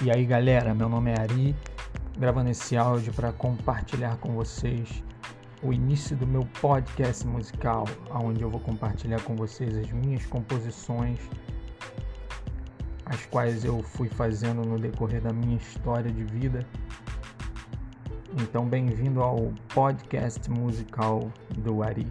E aí galera, meu nome é Ari, gravando esse áudio para compartilhar com vocês o início do meu podcast musical, onde eu vou compartilhar com vocês as minhas composições, as quais eu fui fazendo no decorrer da minha história de vida. Então, bem-vindo ao podcast musical do Ari.